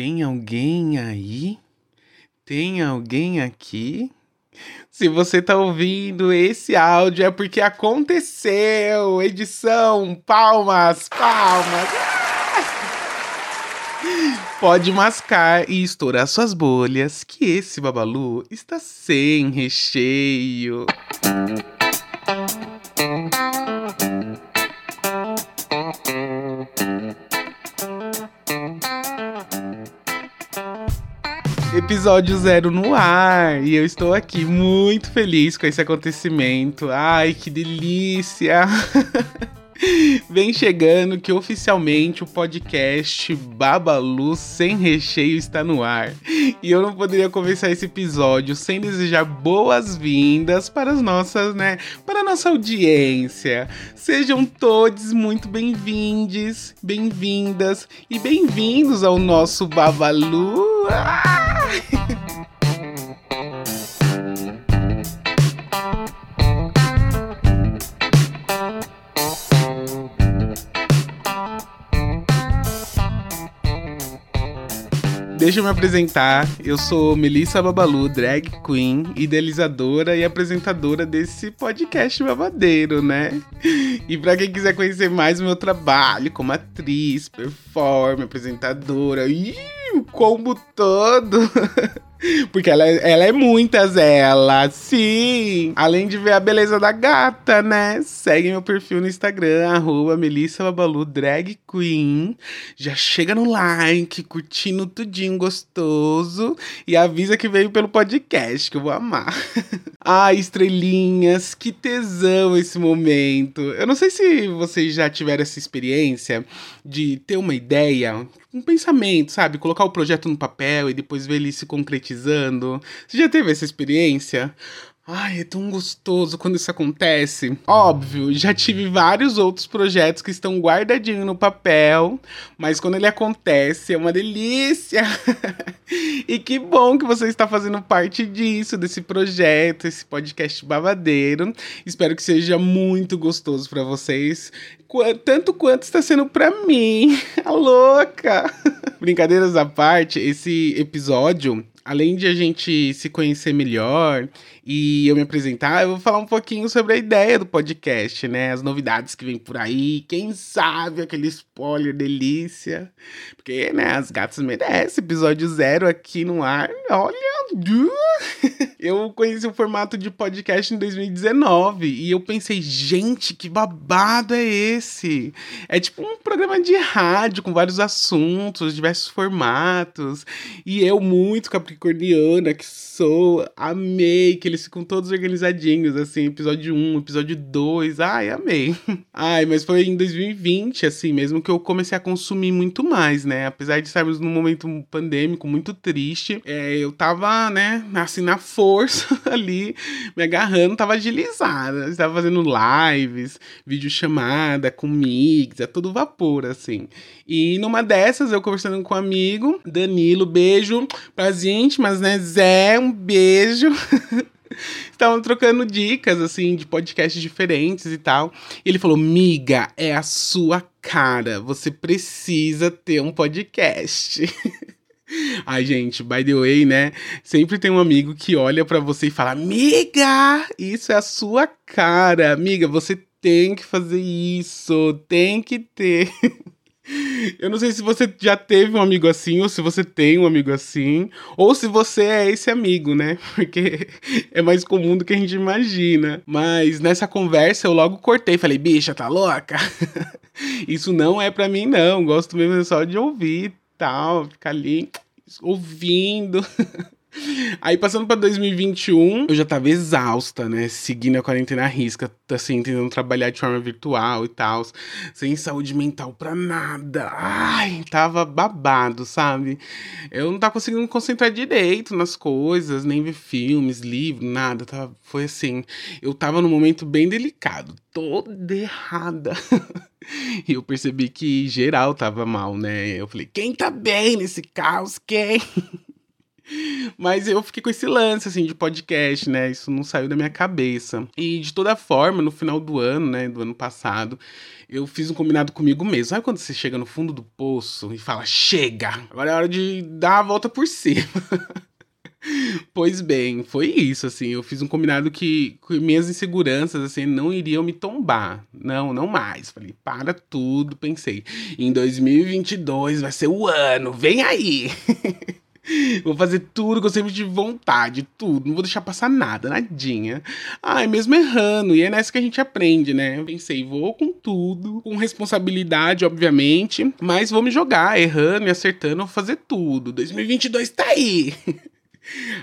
Tem alguém aí? Tem alguém aqui? Se você tá ouvindo esse áudio é porque aconteceu. Edição, palmas, palmas. Pode mascar e estourar suas bolhas, que esse babalu está sem recheio. Episódio zero no ar e eu estou aqui muito feliz com esse acontecimento. Ai, que delícia! Vem chegando que oficialmente o podcast Babalu Sem Recheio está no ar. E eu não poderia começar esse episódio sem desejar boas-vindas para as nossas, né, para a nossa audiência. Sejam todos muito bem-vindos, bem-vindas e bem-vindos ao nosso Babalu. Deixa eu me apresentar. Eu sou Melissa Babalu, drag queen, idealizadora e apresentadora desse podcast babadeiro, né? E para quem quiser conhecer mais o meu trabalho como atriz, performer, apresentadora, combo todo. Porque ela, é, ela é muitas, ela. Sim! Além de ver a beleza da gata, né? Segue meu perfil no Instagram, arroba Melissa Babalu Drag Queen. Já chega no like, curtindo tudinho gostoso. E avisa que veio pelo podcast, que eu vou amar. Ai, estrelinhas, que tesão esse momento. Eu não sei se vocês já tiveram essa experiência de ter uma ideia, um pensamento, sabe? Colocar o projeto no papel e depois ver ele se concretizando. Você já teve essa experiência? Ai, é tão gostoso quando isso acontece. Óbvio, já tive vários outros projetos que estão guardadinhos no papel, mas quando ele acontece é uma delícia. e que bom que você está fazendo parte disso, desse projeto, esse podcast babadeiro. Espero que seja muito gostoso para vocês, tanto quanto está sendo para mim. A louca. Brincadeiras à parte, esse episódio além de a gente se conhecer melhor e eu me apresentar, eu vou falar um pouquinho sobre a ideia do podcast, né? As novidades que vem por aí, quem sabe aquele spoiler delícia. Porque, né, as gatas merecem. Episódio zero aqui no ar. Olha, eu conheci o formato de podcast em 2019 e eu pensei, gente, que babado é esse? É tipo um programa de rádio com vários assuntos, diversos formatos. E eu, muito capricorniana que sou, amei que eles ficam todos organizadinhos, assim, episódio 1, episódio 2. Ai, amei. Ai, mas foi em 2020, assim, mesmo que eu comecei a consumir muito mais, né? Apesar de estarmos num momento pandêmico muito triste, é, eu tava né, assim, na força ali, me agarrando, tava agilizada. Estava fazendo lives, videochamada com mix, é todo vapor, assim. E numa dessas, eu conversando com um amigo, Danilo, beijo pras íntimas, né? Zé, um beijo. Estavam trocando dicas, assim, de podcasts diferentes e tal. E ele falou: Miga, é a sua cara. Você precisa ter um podcast. Ai, gente, by the way, né? Sempre tem um amigo que olha para você e fala: Amiga, isso é a sua cara. Amiga, você tem que fazer isso. Tem que ter. Eu não sei se você já teve um amigo assim, ou se você tem um amigo assim, ou se você é esse amigo, né? Porque é mais comum do que a gente imagina. Mas nessa conversa eu logo cortei, falei, bicha, tá louca? Isso não é pra mim, não. Gosto mesmo só de ouvir tal, ficar ali ouvindo. Aí passando para 2021, eu já tava exausta, né? Seguindo a quarentena à risca, assim, tentando trabalhar de forma virtual e tal, sem saúde mental pra nada. Ai, tava babado, sabe? Eu não tava conseguindo me concentrar direito nas coisas, nem ver filmes, livros, nada. Tava, foi assim, eu tava num momento bem delicado, toda errada. E eu percebi que geral tava mal, né? Eu falei, quem tá bem nesse caos? Quem? Mas eu fiquei com esse lance, assim, de podcast, né? Isso não saiu da minha cabeça. E de toda forma, no final do ano, né? Do ano passado, eu fiz um combinado comigo mesmo. Sabe quando você chega no fundo do poço e fala, chega! Agora é hora de dar a volta por cima. pois bem, foi isso, assim. Eu fiz um combinado que, que minhas inseguranças, assim, não iriam me tombar. Não, não mais. Falei, para tudo. Pensei, em 2022 vai ser o ano, vem aí! Vou fazer tudo que eu sempre tive vontade, tudo. Não vou deixar passar nada, nadinha. Ai, mesmo errando. E é nessa que a gente aprende, né? Pensei, vou com tudo, com responsabilidade, obviamente. Mas vou me jogar, errando e acertando, vou fazer tudo. 2022 tá aí.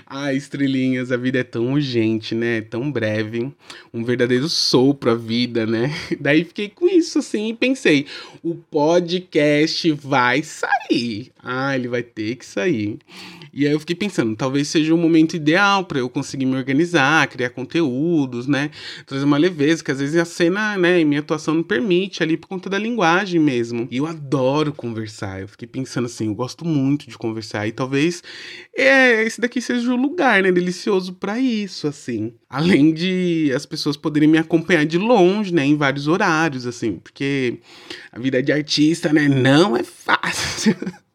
Ai, estrelinhas, a vida é tão urgente, né? Tão breve. Um verdadeiro sopro a vida, né? Daí fiquei com isso assim e pensei: o podcast vai sair. Ah, ele vai ter que sair. E aí eu fiquei pensando, talvez seja o momento ideal para eu conseguir me organizar, criar conteúdos, né? Trazer uma leveza, que às vezes a cena, né, e minha atuação não permite ali por conta da linguagem mesmo. E eu adoro conversar. Eu fiquei pensando assim, eu gosto muito de conversar e talvez é, esse daqui seja o lugar, né, delicioso para isso, assim. Além de as pessoas poderem me acompanhar de longe, né, em vários horários, assim, porque a vida de artista, né, não é fácil.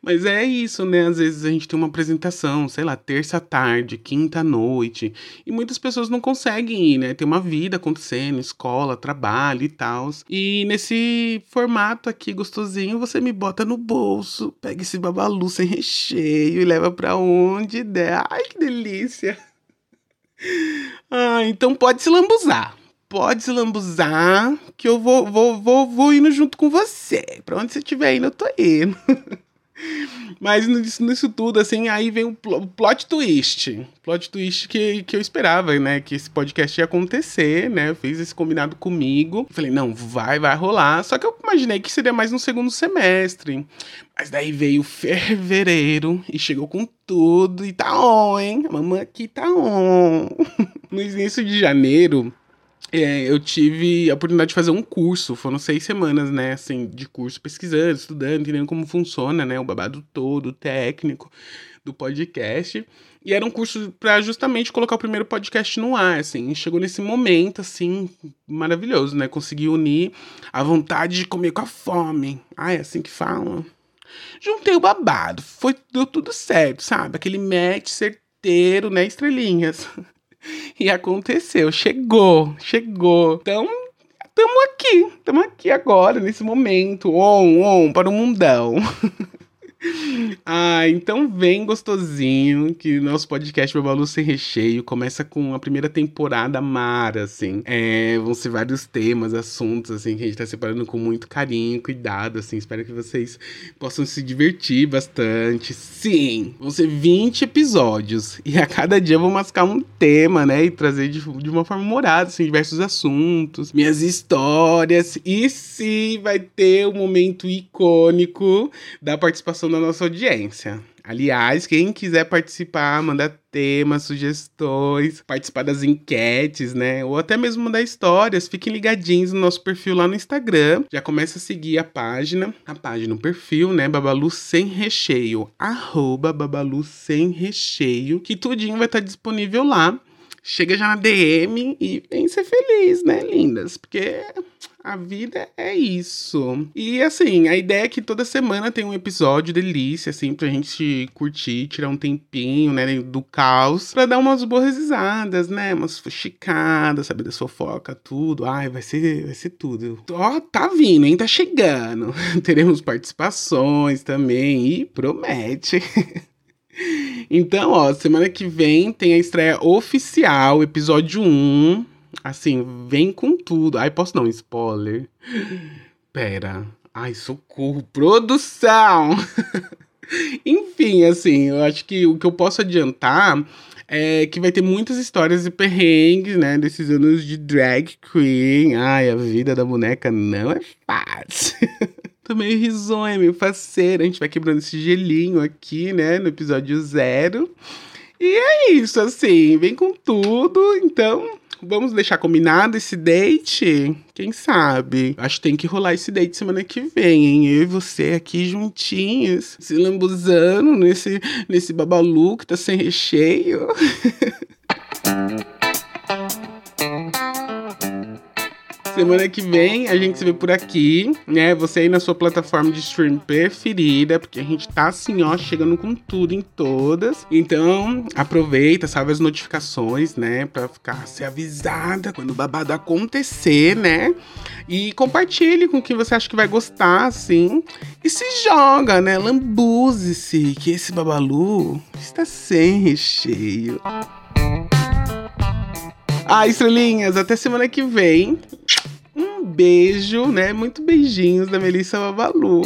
Mas é isso, né? Às vezes a gente tem uma apresentação, sei lá, terça tarde, quinta noite, e muitas pessoas não conseguem ir, né? Tem uma vida acontecendo, escola, trabalho e tal. E nesse formato aqui gostosinho, você me bota no bolso, pega esse babalu sem recheio e leva para onde der. Ai, que delícia! Ah, então pode se lambuzar pode se lambuzar, que eu vou, vou, vou, vou indo junto com você. Pra onde você estiver indo, eu tô indo. Mas nisso, nisso, tudo, assim, aí vem o, pl o plot twist. Plot twist que, que eu esperava, né? Que esse podcast ia acontecer, né? Eu fiz esse combinado comigo. Falei, não, vai, vai rolar. Só que eu imaginei que seria mais no segundo semestre. Mas daí veio fevereiro e chegou com tudo. E tá on, hein? A mamãe aqui tá on. no início de janeiro, é, eu tive a oportunidade de fazer um curso, foram seis semanas, né, assim, de curso pesquisando, estudando, entendendo como funciona, né, o babado todo, técnico do podcast. E era um curso para justamente colocar o primeiro podcast no ar, assim. chegou nesse momento, assim, maravilhoso, né? Consegui unir a vontade de comer com a fome. Ah, é assim que falam. Juntei o babado, foi, deu tudo certo, sabe? Aquele match certeiro, né? Estrelinhas. E aconteceu, chegou, chegou. Então, estamos aqui, estamos aqui agora, nesse momento, on, on, para o mundão. ah, então vem gostosinho que nosso podcast Babalu Sem Recheio começa com a primeira temporada mara, assim. É, vão ser vários temas, assuntos, assim, que a gente tá separando com muito carinho, cuidado, assim. Espero que vocês possam se divertir bastante. Sim, vão ser 20 episódios e a cada dia vou mascar um tema, né, e trazer de, de uma forma humorada, assim, diversos assuntos, minhas histórias. E sim, vai ter o um momento icônico da participação da nossa audiência. Aliás, quem quiser participar, mandar temas, sugestões, participar das enquetes, né? Ou até mesmo mandar histórias, fiquem ligadinhos no nosso perfil lá no Instagram. Já começa a seguir a página, a página, o perfil, né? Babalu sem recheio, arroba Babalu sem recheio, que tudinho vai estar disponível lá. Chega já na DM e vem ser feliz, né, lindas? Porque a vida é isso. E assim, a ideia é que toda semana tem um episódio delícia, assim, pra gente curtir, tirar um tempinho, né, do caos, pra dar umas boas risadas, né? Umas fuxicadas, saber da fofoca, tudo. Ai, vai ser, vai ser tudo. Ó, tá vindo, hein? Tá chegando. Teremos participações também e promete. Então, ó, semana que vem tem a estreia oficial, episódio 1 Assim, vem com tudo. Ai, posso dar um spoiler? Pera. Ai, socorro. Produção! Enfim, assim, eu acho que o que eu posso adiantar é que vai ter muitas histórias de perrengues, né? Desses anos de drag queen. Ai, a vida da boneca não é fácil. Tô meio risonha, meio faceira. A gente vai quebrando esse gelinho aqui, né? No episódio zero. E é isso, assim, vem com tudo. Então, vamos deixar combinado esse date? Quem sabe? Acho que tem que rolar esse date semana que vem, hein? Eu e você aqui juntinhos, se lambuzando nesse, nesse babalu que tá sem recheio. Semana que vem a gente se vê por aqui, né? Você aí na sua plataforma de stream preferida, porque a gente tá assim, ó, chegando com tudo em todas. Então, aproveita, salve as notificações, né? Pra ficar ser avisada quando o babado acontecer, né? E compartilhe com quem você acha que vai gostar, assim. E se joga, né? Lambuze-se, que esse babalu está sem recheio. Ah, estrelinhas, até semana que vem. Beijo, né? Muito beijinhos da Melissa Babalu.